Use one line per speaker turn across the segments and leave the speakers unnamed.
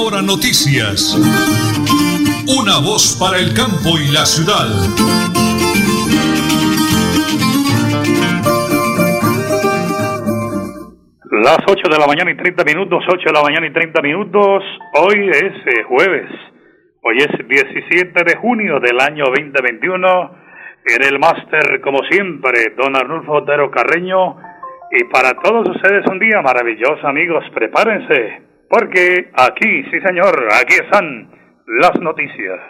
Hora noticias. Una voz para el campo y la ciudad.
Las 8 de la mañana y 30 minutos, 8 de la mañana y 30 minutos. Hoy es eh, jueves. Hoy es 17 de junio del año 2021. En el máster, como siempre, don Arnulfo Otero Carreño. Y para todos ustedes un día maravilloso, amigos. Prepárense, porque aquí, sí señor, aquí están las noticias.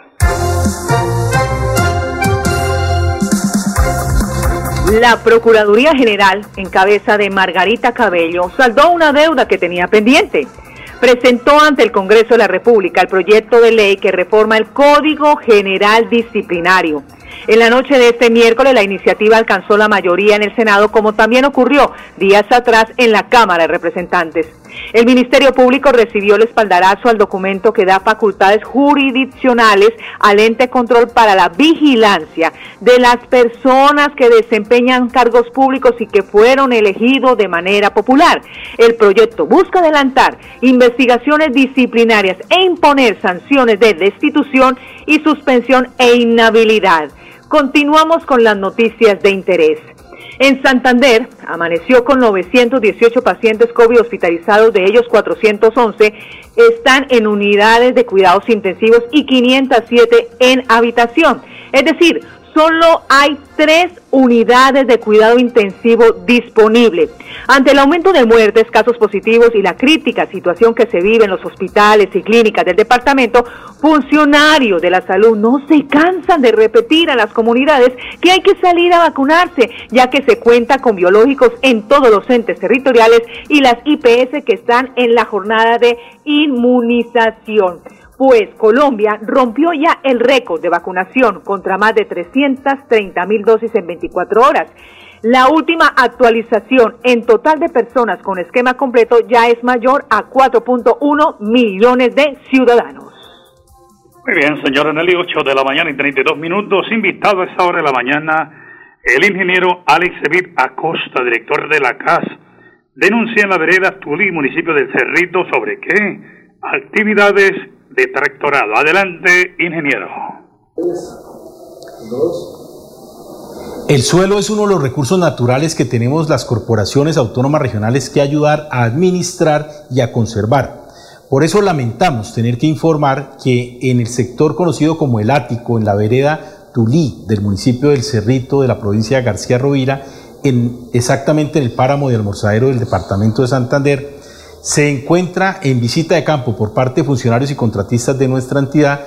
La Procuraduría General, en cabeza de Margarita Cabello, saldó una deuda que tenía pendiente. Presentó ante el Congreso de la República el proyecto de ley que reforma el Código General Disciplinario en la noche de este miércoles la iniciativa alcanzó la mayoría en el Senado, como también ocurrió días atrás en la Cámara de Representantes. El Ministerio Público recibió el espaldarazo al documento que da facultades jurisdiccionales al ente control para la vigilancia de las personas que desempeñan cargos públicos y que fueron elegidos de manera popular. El proyecto busca adelantar investigaciones disciplinarias e imponer sanciones de destitución y suspensión e inhabilidad. Continuamos con las noticias de interés. En Santander amaneció con 918 pacientes COVID hospitalizados, de ellos 411 están en unidades de cuidados intensivos y 507 en habitación. Es decir, solo hay tres unidades de cuidado intensivo disponibles. Ante el aumento de muertes, casos positivos y la crítica situación que se vive en los hospitales y clínicas del departamento, funcionarios de la salud no se cansan de repetir a las comunidades que hay que salir a vacunarse, ya que se cuenta con biológicos en todos los entes territoriales y las IPS que están en la jornada de inmunización pues Colombia rompió ya el récord de vacunación contra más de 330 mil dosis en 24 horas. La última actualización en total de personas con esquema completo ya es mayor a 4.1 millones de ciudadanos.
Muy bien, señora Nelly, 8 de la mañana y 32 minutos. Invitado a esta hora de la mañana el ingeniero Alex Evit Acosta, director de la CAS. Denuncia en la vereda Tulí, municipio del Cerrito, sobre qué actividades de tractorado. Adelante, ingeniero.
El suelo es uno de los recursos naturales que tenemos las corporaciones autónomas regionales que ayudar a administrar y a conservar. Por eso lamentamos tener que informar que en el sector conocido como el Ático, en la vereda Tulí del municipio del Cerrito de la provincia de García Rovira, en, exactamente en el páramo de Almorzadero del departamento de Santander, se encuentra en visita de campo por parte de funcionarios y contratistas de nuestra entidad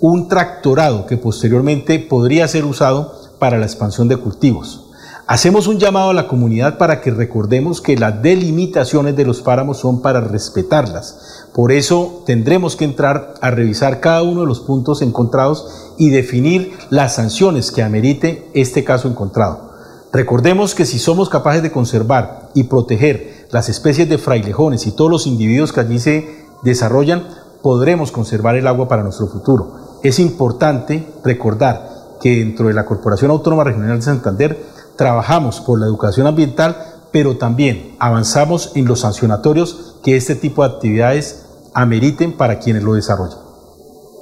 un tractorado que posteriormente podría ser usado para la expansión de cultivos. Hacemos un llamado a la comunidad para que recordemos que las delimitaciones de los páramos son para respetarlas. Por eso tendremos que entrar a revisar cada uno de los puntos encontrados y definir las sanciones que amerite este caso encontrado. Recordemos que si somos capaces de conservar y proteger las especies de frailejones y todos los individuos que allí se desarrollan, podremos conservar el agua para nuestro futuro. Es importante recordar que dentro de la Corporación Autónoma Regional de Santander trabajamos por la educación ambiental, pero también avanzamos en los sancionatorios que este tipo de actividades ameriten para quienes lo desarrollan.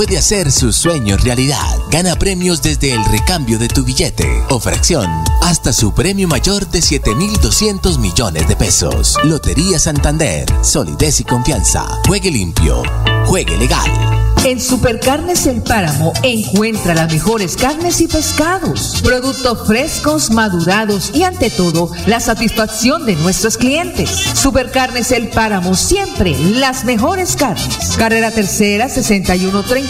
puede hacer sus sueños realidad. Gana premios desde el recambio de tu billete o fracción hasta su premio mayor de 7.200 millones de pesos. Lotería Santander, solidez y confianza. Juegue limpio, juegue legal.
En Supercarnes El Páramo encuentra las mejores carnes y pescados, productos frescos, madurados y ante todo la satisfacción de nuestros clientes. Supercarnes El Páramo siempre las mejores carnes. Carrera Tercera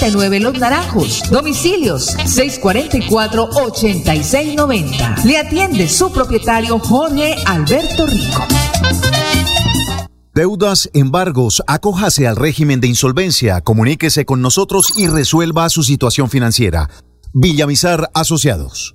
6139 Los Naranjos. Domicilios 644-8690. Le atiende su propietario Jorge Alberto Rico.
Deudas, embargos, acójase al régimen de insolvencia, comuníquese con nosotros y resuelva su situación financiera. Villamizar Asociados.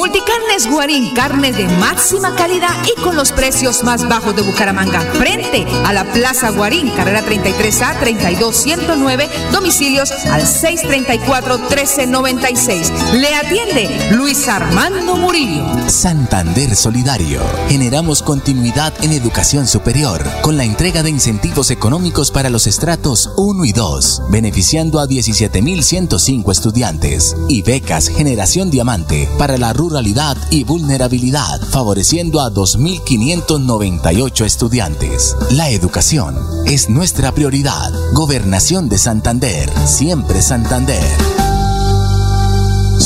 Multicarnes Guarín, carne de máxima calidad y con los precios más bajos de Bucaramanga. Frente a la Plaza Guarín, carrera 33A 32109, domicilios al 634-1396. Le atiende Luis Armando Murillo.
Santander Solidario. Generamos continuidad en educación superior con la entrega de incentivos económicos para los estratos 1 y 2, beneficiando a 17.105 estudiantes y becas Generación Diamante para la y vulnerabilidad, favoreciendo a 2.598 estudiantes. La educación es nuestra prioridad. Gobernación de Santander, siempre Santander.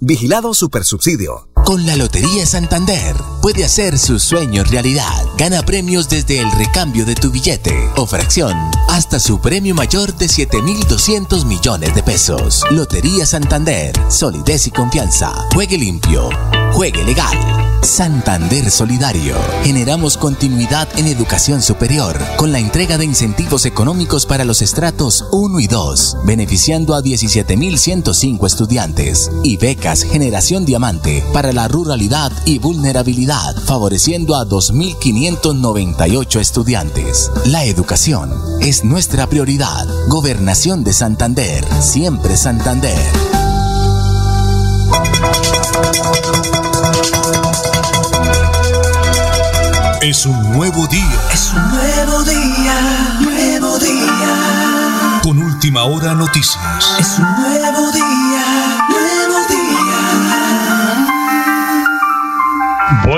Vigilado Supersubsidio.
Con la Lotería Santander puede hacer sus sueños realidad. Gana premios desde el recambio de tu billete o fracción hasta su premio mayor de 7.200 millones de pesos. Lotería Santander, solidez y confianza. Juegue limpio, juegue legal. Santander Solidario. Generamos continuidad en educación superior con la entrega de incentivos económicos para los estratos 1 y 2, beneficiando a 17.105 estudiantes y becas Generación Diamante para la ruralidad y vulnerabilidad, favoreciendo a 2.598 estudiantes. La educación es nuestra prioridad. Gobernación de Santander, siempre Santander.
Es un nuevo día.
Es un nuevo día, nuevo día.
Con última hora noticias.
Es un nuevo día,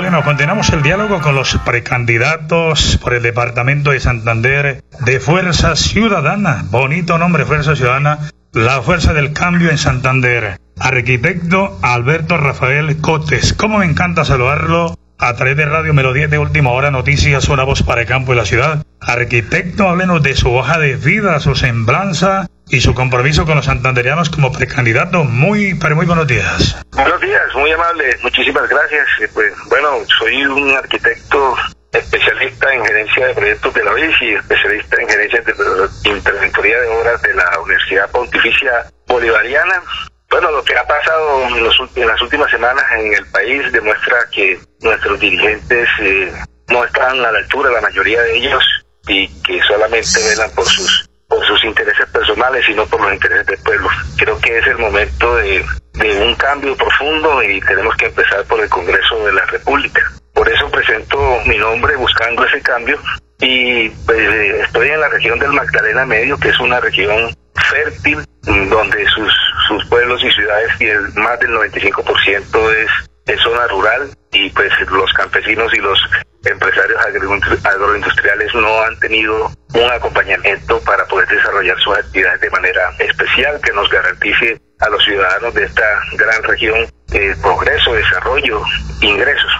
Bueno, continuamos el diálogo con los precandidatos por el departamento de Santander de Fuerza Ciudadana. Bonito nombre, Fuerza Ciudadana. La Fuerza del Cambio en Santander. Arquitecto Alberto Rafael Cotes. Cómo me encanta saludarlo a través de Radio Melodía de Última Hora Noticias, una voz para el campo y la ciudad. Arquitecto, háblenos de su hoja de vida, su semblanza y su compromiso con los santanderianos como precandidato. Muy, pero muy buenos días.
Buenos días, muy amable, muchísimas gracias. Pues bueno, soy un arquitecto especialista en gerencia de proyectos de la UIS y especialista en gerencia de interventoría de obras de la Universidad Pontificia Bolivariana. Bueno, lo que ha pasado en, los en las últimas semanas en el país demuestra que nuestros dirigentes eh, no están a la altura, la mayoría de ellos, y que solamente velan por sus por sus intereses personales y no por los intereses del pueblo. Creo que es el momento de, de un cambio profundo y tenemos que empezar por el Congreso de la República. Por eso presento mi nombre buscando ese cambio y pues, eh, estoy en la región del Magdalena Medio, que es una región fértil mm, donde sus, sus pueblos y ciudades y el, más del 95% es, es zona rural y pues los campesinos y los empresarios agro- agroindustriales no han tenido un acompañamiento para poder desarrollar sus actividades de manera especial que nos garantice a los ciudadanos de esta gran región eh, progreso, desarrollo, ingresos.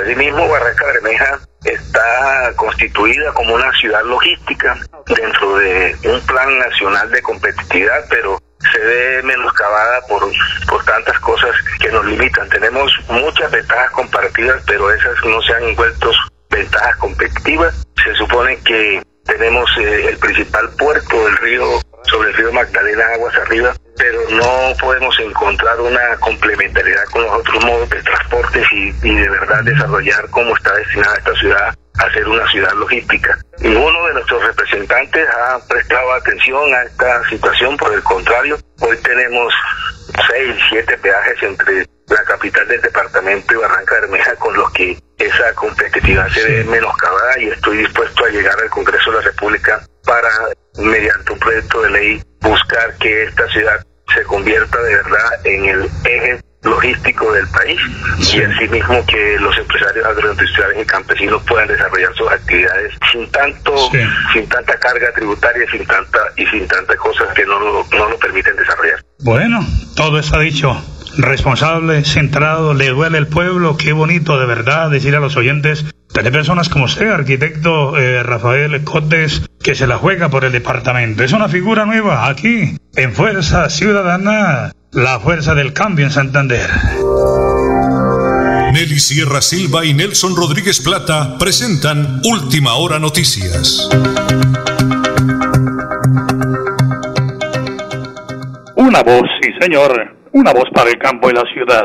Asimismo, Barranca Bermeja está constituida como una ciudad logística dentro de un plan nacional de competitividad, pero se ve menoscabada por, por tantas cosas que nos limitan. Tenemos muchas ventajas comparativas, pero esas no se han vuelto ventajas competitivas. Se supone que tenemos eh, el principal puerto del río, sobre el río Magdalena, aguas arriba, pero no podemos encontrar una complementariedad con los otros modos de transporte y, y de verdad desarrollar cómo está destinada esta ciudad a ser una ciudad logística. Ninguno de nuestros representantes ha prestado atención a esta situación, por el contrario, hoy tenemos seis, siete peajes entre la capital del departamento y Barranca Bermeja con los que esa competitividad se ve menoscabada y estoy dispuesto a llegar al Congreso de la República para, mediante un proyecto de ley, buscar que esta ciudad se convierta de verdad en el eje logístico del país y asimismo que los empresarios agroindustriales y campesinos puedan desarrollar sus actividades sin tanto sin tanta carga tributaria sin tanta y sin tantas cosas que no lo, no lo permiten desarrollar.
Bueno, todo está dicho. Responsable, centrado, le duele el pueblo, qué bonito de verdad decir a los oyentes de personas como usted, arquitecto eh, Rafael Cotes, que se la juega por el departamento. Es una figura nueva aquí, en Fuerza Ciudadana, la fuerza del cambio en Santander.
Nelly Sierra Silva y Nelson Rodríguez Plata presentan Última Hora Noticias.
Una voz, sí señor, una voz para el campo y la ciudad.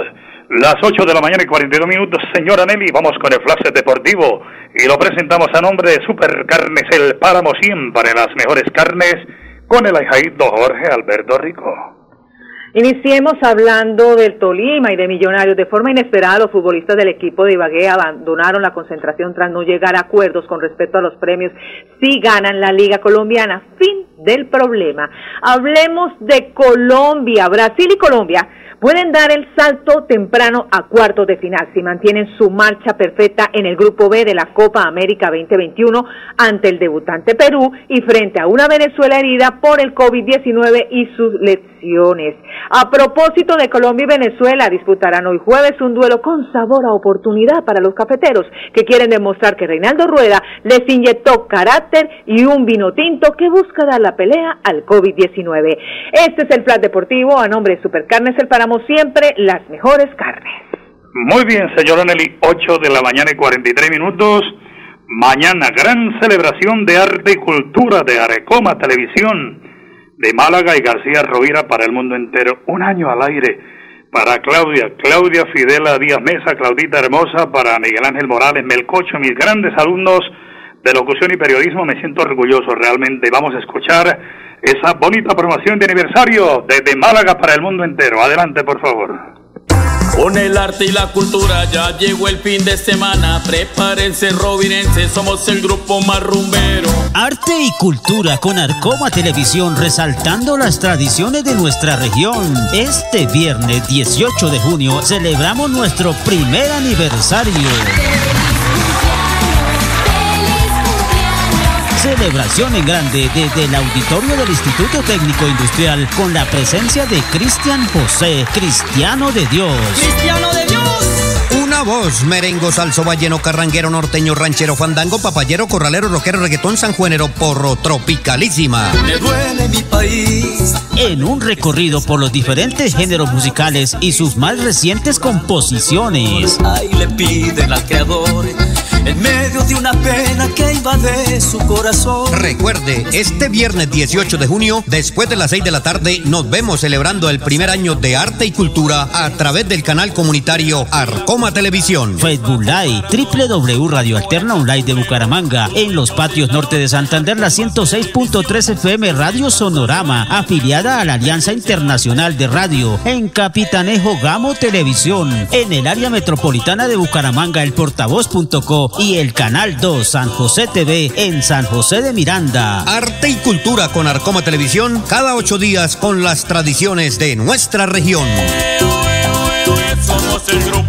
Las 8 de la mañana y 42 minutos, señora Nelly, vamos con el flash deportivo y lo presentamos a nombre de Super Carnes El Páramo siempre las mejores carnes con el ajaíto Jorge Alberto Rico.
Iniciemos hablando del Tolima y de Millonarios. De forma inesperada, los futbolistas del equipo de Ibagué abandonaron la concentración tras no llegar a acuerdos con respecto a los premios si ganan la Liga Colombiana. Fin del problema. Hablemos de Colombia. Brasil y Colombia pueden dar el salto temprano a cuartos de final si mantienen su marcha perfecta en el Grupo B de la Copa América 2021 ante el debutante Perú y frente a una Venezuela herida por el COVID-19 y sus A propósito de Colombia y Venezuela, disputarán hoy jueves un duelo con sabor a oportunidad para los cafeteros que quieren demostrar que Reinaldo Rueda les inyectó carácter y un vino tinto que busca dar la pelea al COVID-19. Este es el plan deportivo a nombre de Supercarnes El Páramo siempre, las mejores carnes.
Muy bien, señora Nelly, 8 de la mañana y 43 minutos. Mañana, gran celebración de arte y cultura de Arecoma Televisión de Málaga y García Rovira para el mundo entero. Un año al aire para Claudia, Claudia Fidela Díaz Mesa, Claudita Hermosa, para Miguel Ángel Morales, Melcocho, mis grandes alumnos de locución y periodismo. Me siento orgulloso realmente. Vamos a escuchar esa bonita promoción de aniversario desde Málaga para el mundo entero. Adelante, por favor.
Con el arte y la cultura ya llegó el fin de semana. Prepárense, robinense, somos el grupo más rumbero.
Arte y cultura con Arcoma Televisión resaltando las tradiciones de nuestra región. Este viernes 18 de junio celebramos nuestro primer aniversario. Celebración en grande desde el auditorio del Instituto Técnico Industrial con la presencia de Cristian José, Cristiano de Dios.
¡Cristiano de Dios!
Voz, merengo, salso, balleno, carranguero, norteño, ranchero, fandango, papayero, corralero, rockero, reggaetón, sanjuanero, porro, tropicalísima.
Me duele mi país.
En un recorrido por los diferentes géneros musicales y sus más recientes composiciones.
Ay, le piden al creador en medio de una pena que invade su corazón.
Recuerde, este viernes 18 de junio, después de las 6 de la tarde, nos vemos celebrando el primer año de arte y cultura a través del canal comunitario Arcoma Televisión.
Facebook Live, www Radio Alterna Online de Bucaramanga, en los patios norte de Santander, la 106.3 FM Radio Sonorama, afiliada a la Alianza Internacional de Radio, en Capitanejo Gamo Televisión, en el área metropolitana de Bucaramanga, el portavoz.co y el Canal 2 San José TV en San José de Miranda.
Arte y cultura con Arcoma Televisión cada ocho días con las tradiciones de nuestra región.
Somos el grupo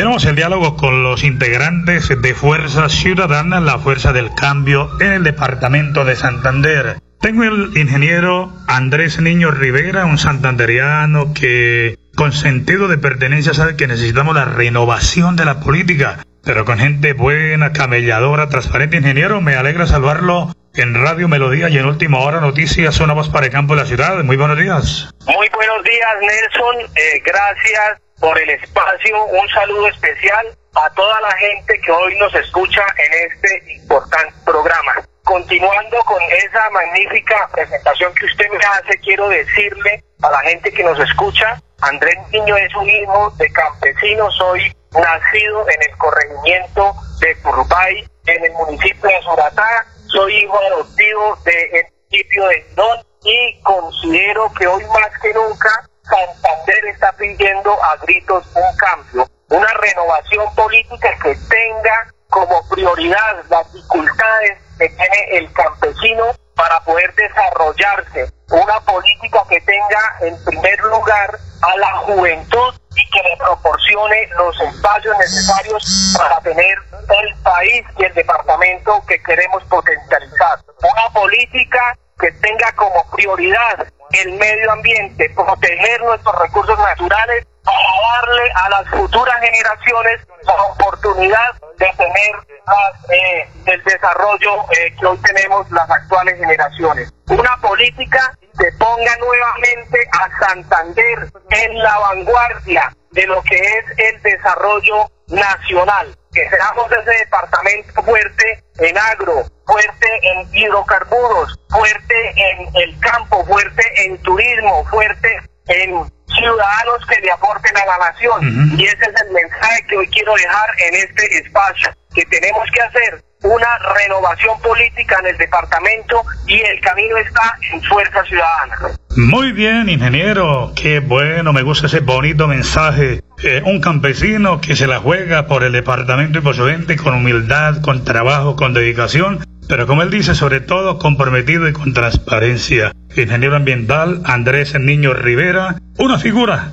Continuamos el diálogo con los integrantes de Fuerza Ciudadana, la Fuerza del Cambio en el departamento de Santander. Tengo el ingeniero Andrés Niño Rivera, un santanderiano que con sentido de pertenencia sabe que necesitamos la renovación de la política, pero con gente buena, camelladora, transparente. Ingeniero, me alegra saludarlo en Radio Melodía y en Última Hora Noticias, una voz para el campo de la ciudad. Muy buenos días.
Muy buenos días, Nelson. Eh, gracias por el espacio. Un saludo especial a toda la gente que hoy nos escucha en este importante programa. Continuando con esa magnífica presentación que usted me hace, quiero decirle a la gente que nos escucha, Andrés Niño es un hijo de campesino, soy nacido en el corregimiento de Curbay, en el municipio de Suratá, soy hijo adoptivo del municipio de Don y considero que hoy más que nunca Santander está pidiendo a gritos un cambio, una renovación política que tenga como prioridad las dificultades que tiene el campesino para poder desarrollarse, una política que tenga en primer lugar a la juventud y que le proporcione los espacios necesarios para tener el país y el departamento que queremos potencializar. Una política que tenga como prioridad el medio ambiente, proteger nuestros recursos naturales darle a las futuras generaciones la oportunidad de tener eh, el desarrollo eh, que hoy tenemos las actuales generaciones. Una política que ponga nuevamente a Santander en la vanguardia de lo que es el desarrollo nacional. Que seamos ese departamento fuerte en agro, fuerte en hidrocarburos, fuerte en el campo, fuerte en turismo, fuerte en ciudadanos que le aporten a la nación. Y ese es el mensaje que hoy quiero dejar en este espacio, que tenemos que hacer una renovación política en el departamento y el camino está en Fuerza Ciudadana.
Muy bien, ingeniero, qué bueno, me gusta ese bonito mensaje. Eh, un campesino que se la juega por el departamento y por su gente con humildad, con trabajo, con dedicación, pero como él dice, sobre todo comprometido y con transparencia. Ingeniero ambiental Andrés Niño Rivera, una figura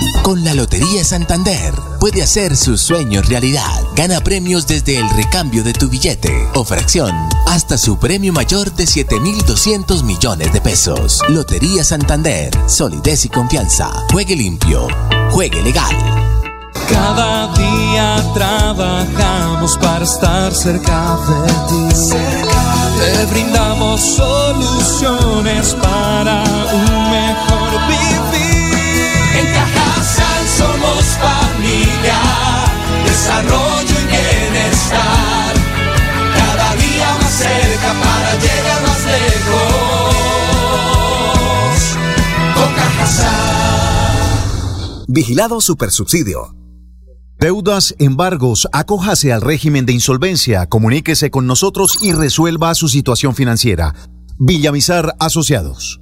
Con la Lotería Santander puede hacer sus sueños realidad. Gana premios desde el recambio de tu billete o fracción hasta su premio mayor de 7.200 millones de pesos. Lotería Santander, solidez y confianza. Juegue limpio, juegue legal.
Cada día trabajamos para estar cerca de ti. Te brindamos soluciones para un mejor somos familia, desarrollo y bienestar. Cada día más cerca para llegar más lejos. Con Cajasal.
Vigilado Supersubsidio. Deudas, embargos, acójase al régimen de insolvencia, comuníquese con nosotros y resuelva su situación financiera. Villamizar Asociados.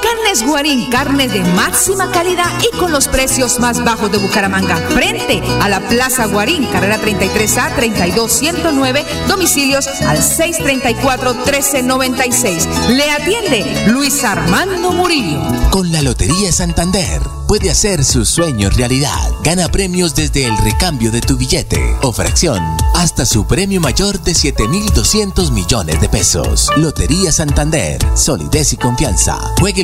Carnes Guarín, carne de máxima calidad y con los precios más bajos de Bucaramanga. Frente a la Plaza Guarín, carrera 33A 32109, domicilios al 634-1396. Le atiende Luis Armando Murillo.
Con la Lotería Santander puede hacer sus sueños realidad. Gana premios desde el recambio de tu billete o fracción hasta su premio mayor de 7.200 millones de pesos. Lotería Santander, solidez y confianza. Juegue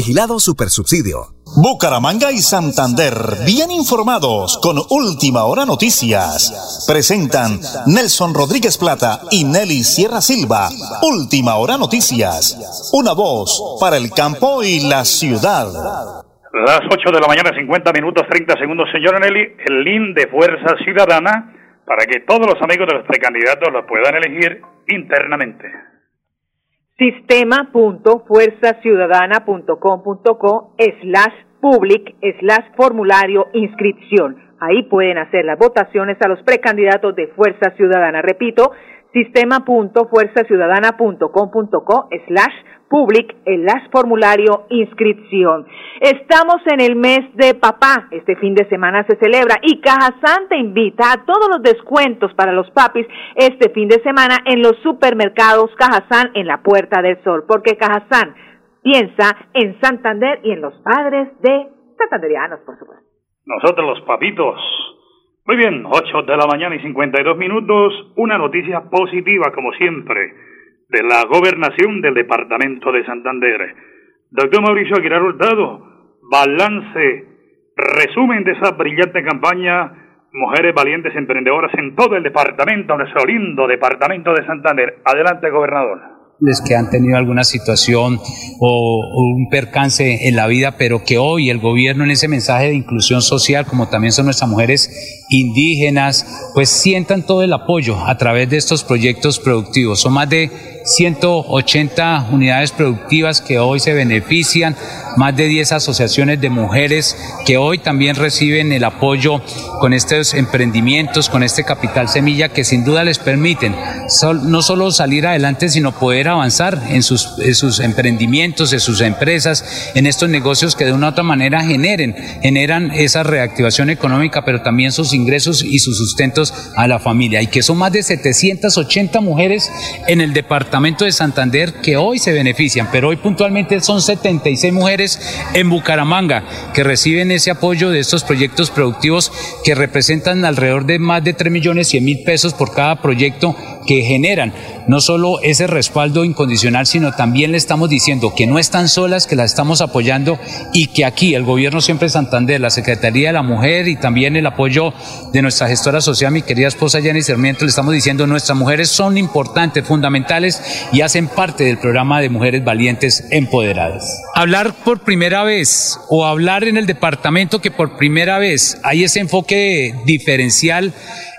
Vigilado Supersubsidio.
Bucaramanga y Santander, bien informados con Última Hora Noticias. Presentan Nelson Rodríguez Plata y Nelly Sierra Silva. Última Hora Noticias. Una voz para el campo y la ciudad.
Las 8 de la mañana, 50 minutos, 30 segundos, señora Nelly, el link de Fuerza Ciudadana para que todos los amigos de los precandidatos los puedan elegir internamente.
sistema.fuerzaciudadana.com.co slash public slash formulario inscripción. Ahí pueden hacer las votaciones a los precandidatos de Fuerza Ciudadana. Repito, sistema.fuerzaciudadana.com.co slash public slash formulario inscripción. Estamos en el mes de papá. Este fin de semana se celebra y Cajazán te invita a todos los descuentos para los papis este fin de semana en los supermercados Cajazán en la Puerta del Sol. Porque Cajazán piensa en Santander y en los padres de santanderianos, por supuesto.
Nosotros los papitos. Muy bien, 8 de la mañana y 52 minutos. Una noticia positiva, como siempre, de la gobernación del departamento de Santander. Doctor Mauricio Aguilar Hurtado, balance, resumen de esa brillante campaña, Mujeres Valientes Emprendedoras en todo el departamento, nuestro lindo departamento de Santander. Adelante, gobernador
que han tenido alguna situación o, un percance en la vida, pero que hoy el gobierno en ese mensaje de inclusión social, como también son nuestras mujeres indígenas, pues sientan todo el apoyo a través de estos proyectos productivos. Son más de 180 unidades productivas que hoy se benefician, más de 10 asociaciones de mujeres que hoy también reciben el apoyo con estos emprendimientos, con este capital semilla que sin duda les permiten no solo salir adelante, sino poder avanzar en sus, sus emprendimientos, en sus empresas, en estos negocios que de una u otra manera generen, generan esa reactivación económica, pero también sus y sus sustentos a la familia. Y que son más de 780 mujeres en el departamento de Santander que hoy se benefician, pero hoy puntualmente son 76 mujeres en Bucaramanga que reciben ese apoyo de estos proyectos productivos que representan alrededor de más de 3 millones 100 mil pesos por cada proyecto que generan no solo ese respaldo incondicional, sino también le estamos diciendo que no están solas, que las estamos apoyando y que aquí el gobierno siempre de Santander, la Secretaría de la Mujer y también el apoyo de nuestra gestora social, mi querida esposa Jenny Sarmiento, le estamos diciendo nuestras mujeres son importantes, fundamentales y hacen parte del programa de Mujeres Valientes Empoderadas. Hablar por primera vez o hablar en el departamento que por primera vez hay ese enfoque diferencial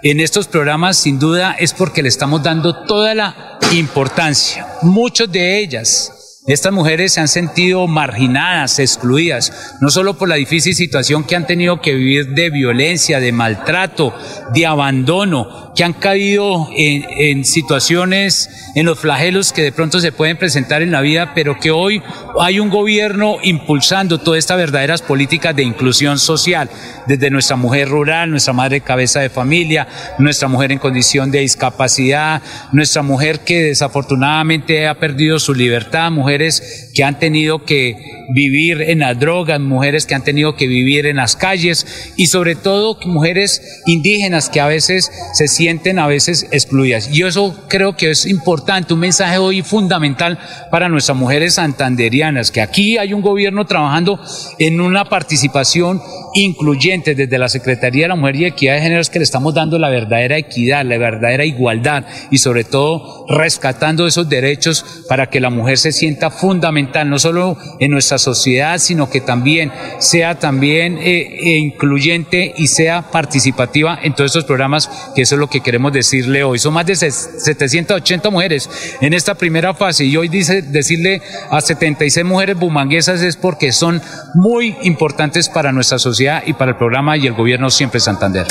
en estos programas sin duda es porque le estamos dando toda la importancia. Muchos de ellas estas mujeres se han sentido marginadas, excluidas, no solo por la difícil situación que han tenido que vivir de violencia, de maltrato, de abandono, que han caído en, situaciones, en los flagelos que de pronto se pueden presentar en la vida, pero que hoy hay un gobierno impulsando todas estas verdaderas políticas de inclusión social, desde nuestra mujer rural, nuestra madre cabeza de familia, nuestra mujer en condición de discapacidad, nuestra mujer que desafortunadamente ha perdido su libertad, mujeres que han tenido que vivir en las drogas, mujeres que han tenido que vivir en las calles y sobre todo mujeres indígenas que a veces se sienten a veces excluidas. Y eso creo que es importante, un mensaje hoy fundamental para nuestras mujeres santanderianas, que aquí hay un gobierno trabajando en una participación incluyente desde la Secretaría de la Mujer y Equidad de Género, que le estamos dando la verdadera equidad, la verdadera igualdad y sobre todo rescatando esos derechos para que la mujer se sienta fundamental, no solo en nuestra sociedad, sino que también sea también eh, eh, incluyente y sea participativa en todos estos programas, que eso es lo que queremos decirle hoy. Son más de 780 mujeres en esta primera fase y hoy dice decirle a 76 mujeres bumanguesas es porque son muy importantes para nuestra sociedad y para el programa y el gobierno siempre Santander.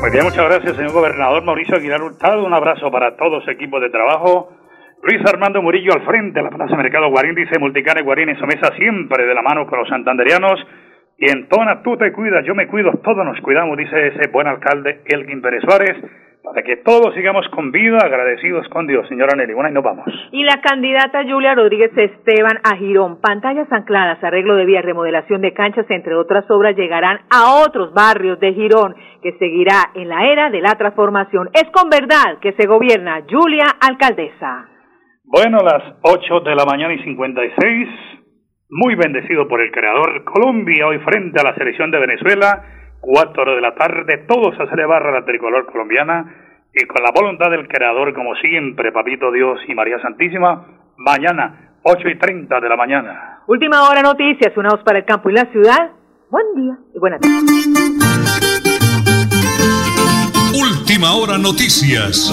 Muy bien, muchas gracias, señor gobernador Mauricio Aguilar Hurtado. Un abrazo para todos, equipo de trabajo. Luis Armando Murillo al frente de la Plaza Mercado Guarín, dice Multicane Guarín en su mesa siempre de la mano con los santanderianos. Y en Tona, tú te cuidas, yo me cuido, todos nos cuidamos, dice ese buen alcalde Elgin Pérez Suárez para que todos sigamos con vida, agradecidos con Dios. Señora Nelly, bueno, y nos vamos.
Y la candidata Julia Rodríguez Esteban a Girón, pantallas ancladas, arreglo de vías, remodelación de canchas, entre otras obras, llegarán a otros barrios de Girón, que seguirá en la era de la transformación. Es con verdad que se gobierna Julia Alcaldesa.
Bueno, las 8 de la mañana y 56, muy bendecido por el Creador. Colombia hoy frente a la selección de Venezuela 4 de la tarde, todos a celebrar la tricolor colombiana y con la voluntad del Creador, como siempre, Papito Dios y María Santísima, mañana, 8 y 30 de la mañana.
Última hora noticias, una voz para el campo y la ciudad. Buen día y buenas tardes.
Última hora noticias.